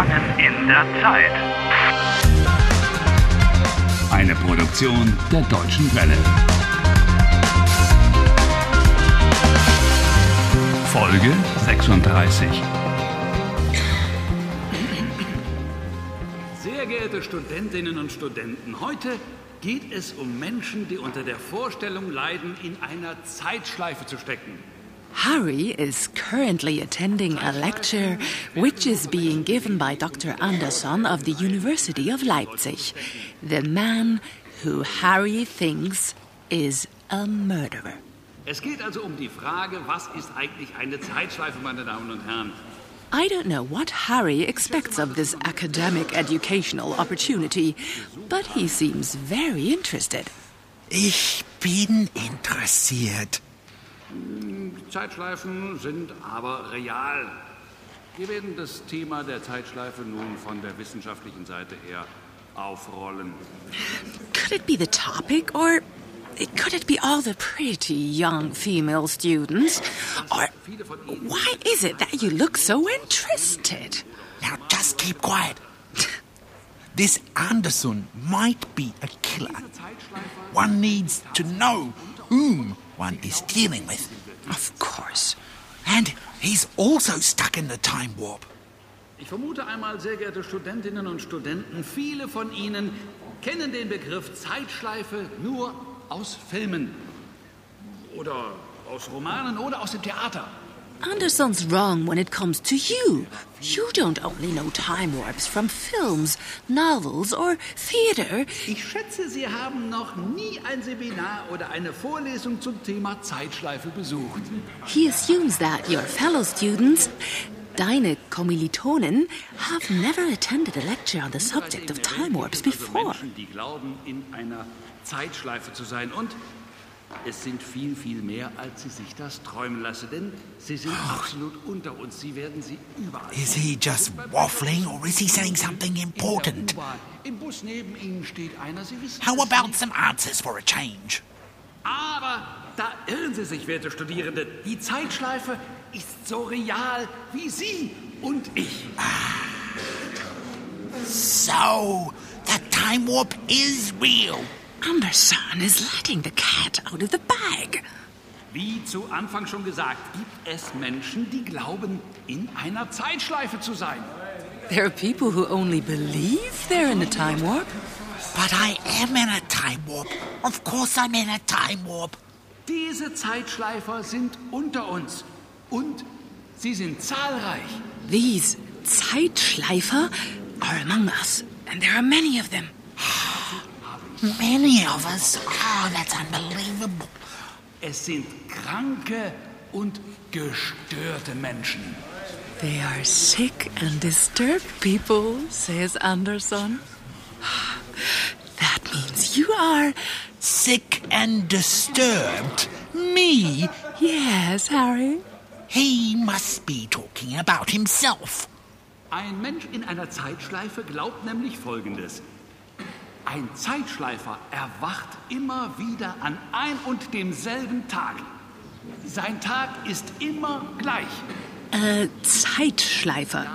Gefangen in der Zeit. Eine Produktion der Deutschen Welle. Folge 36. Sehr geehrte Studentinnen und Studenten, heute geht es um Menschen, die unter der Vorstellung leiden, in einer Zeitschleife zu stecken. Harry is currently attending a lecture which is being given by Dr. Anderson of the University of Leipzig, the man who Harry thinks is a murderer. Es geht also um die Frage, was ist eigentlich eine Zeitschleife, meine Damen und Herren? I don't know what Harry expects of this academic educational opportunity, but he seems very interested. Ich bin interessiert. Zeitschleifen sind aber real. Wir werden das Thema der Zeitschleife nun von der wissenschaftlichen Seite her aufrollen. Could it be the topic, or could it be all the pretty young female students? Or why is it that you look so interested? Now just keep quiet. This Anderson might be a killer. One needs to know whom one is dealing with. Of course. And he's also stuck in the time warp. Ich vermute einmal, sehr geehrte Studentinnen und Studenten, viele von Ihnen kennen den Begriff Zeitschleife nur aus Filmen oder aus Romanen oder aus dem Theater. Anderson's wrong when it comes to you. You don't only know time warps from films, novels, or theater. Ich schätze, Sie haben noch nie ein Seminar oder eine Vorlesung zum Thema Zeitschleife besucht. He assumes that your fellow students, deine Kommilitonen, have never attended a lecture on the subject of time warps before. Menschen, die glauben, in einer Zeitschleife zu sein. Und es sind viel, viel mehr, als Sie sich das träumen lassen. Denn Sie sind absolut unter uns. Sie werden sie überall. Is he just waffling or is he saying something In important? Im Bus neben Ihnen steht einer. Sie wissen How about some answers for a change? Aber da irren Sie sich, werte Studierende. Die Zeitschleife ist so real wie Sie und ich. So, the time warp is real. Anderson is letting the cat out of the bag. Wie zu Anfang schon gesagt, gibt es Menschen, die glauben, in einer Zeitschleife zu sein. There are people who only believe they're in a time warp. But I am in a time warp. Of course I'm in a time warp. Diese Zeitschleifer sind unter uns und sie sind zahlreich. These Zeitschleifer are among us, and there are many of them. Many of us. Oh, that's unbelievable. Es sind kranke und gestörte Menschen. They are sick and disturbed people, says Anderson. That means you are. Sick and disturbed. Me? Yes, Harry. He must be talking about himself. Ein Mensch in einer Zeitschleife glaubt nämlich Folgendes. Ein Zeitschleifer erwacht immer wieder an ein und demselben Tag. Sein Tag ist immer gleich. A Zeitschleifer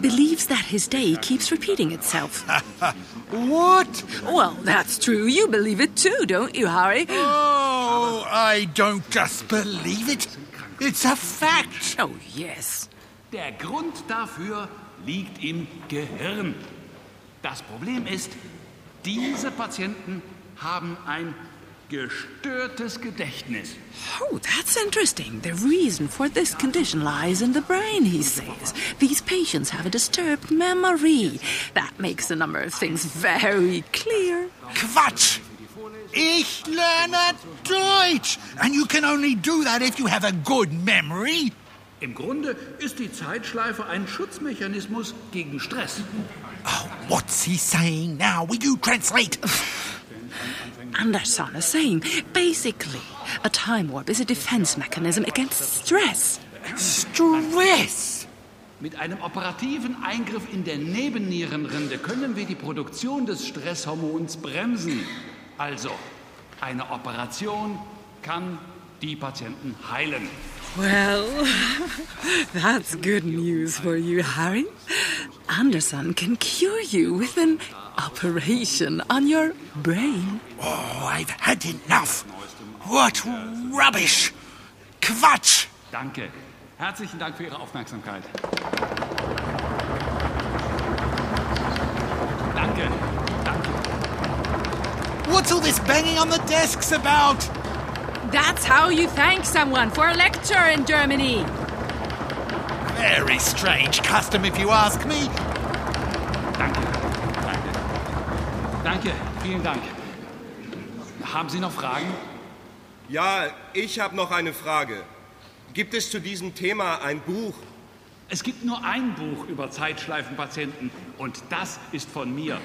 believes that his day keeps repeating itself. What? well, that's true. You believe it too, don't you, Harry? Oh, I don't just believe it. It's a fact. Oh, yes. Der Grund dafür liegt im Gehirn. Das Problem ist, diese Patienten haben ein gestörtes Gedächtnis. Oh, that's interesting. The reason for this condition lies in the brain, he says. These patients have a disturbed memory. That makes a number of things very clear. Quatsch. Ich lerne Deutsch. And you can only do that if you have a good memory. Im Grunde ist die Zeitschleife ein Schutzmechanismus gegen Stress. Oh, what's he saying now? Will you translate? Anderson is saying basically, a time warp is a defense mechanism against stress. Stress. Mit einem operativen Eingriff in der Nebennierenrinde können wir die Produktion des Stresshormons bremsen. Also, eine Operation kann die Patienten heilen. Well, that's good news for you, Harry. Anderson can cure you with an operation on your brain. Oh, I've had enough. What rubbish! Quatsch! Danke. Herzlichen Dank für Ihre Aufmerksamkeit. Danke. Danke. What's all this banging on the desks about? That's how you thank someone for a lecture in Germany. Very strange custom, if you ask me. Danke. Danke. Danke. Vielen Dank. Haben Sie noch Fragen? Ja, ich habe noch eine Frage. Gibt es zu diesem Thema ein Buch? Es gibt nur ein Buch über Zeitschleifenpatienten und das ist von mir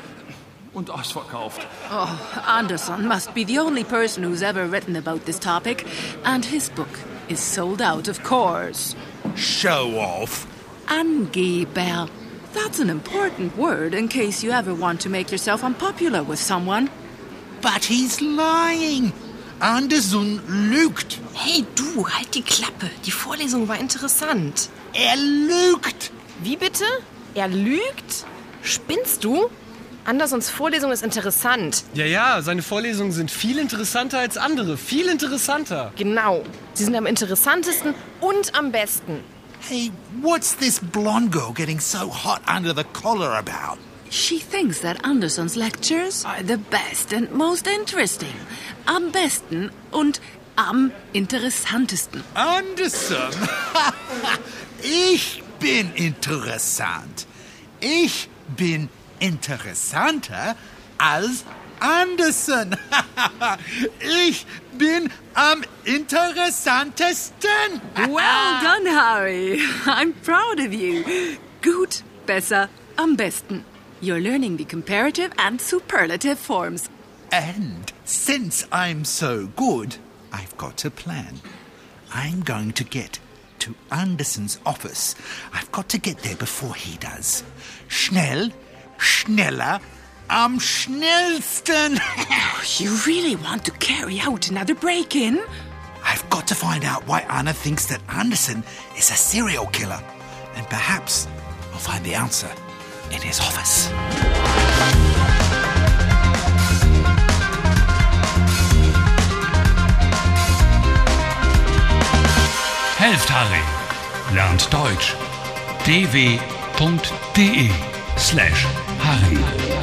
und ausverkauft. Oh, Anderson must be the only person who's ever written about this topic, and his book is sold out, of course. Show off. Angeber. That's an important word in case you ever want to make yourself unpopular with someone. But he's lying. Anderson lügt. Hey du, halt die Klappe. Die Vorlesung war interessant. Er lügt. Wie bitte? Er lügt? Spinnst du? Andersons Vorlesung ist interessant. Ja, ja, seine Vorlesungen sind viel interessanter als andere. Viel interessanter. Genau. Sie sind am interessantesten und am besten. Hey, what's this blonde girl getting so hot under the collar about? She thinks that Anderson's lectures are the best and most interesting. Am besten und am interessantesten. Anderson? ich bin interessant. Ich bin interessanter als Anderson. ich bin am interessantesten. Well done, Harry. I'm proud of you. Gut, besser, am besten. You're learning the comparative and superlative forms. And since I'm so good, I've got a plan. I'm going to get to Anderson's office. I've got to get there before he does. Schnell, schneller, am schnellsten. You really want to carry out another break in? I've got to find out why Anna thinks that Anderson is a serial killer. And perhaps I'll find the answer in his office. Helft Harry. Lernt Deutsch. dw.de slash Harry.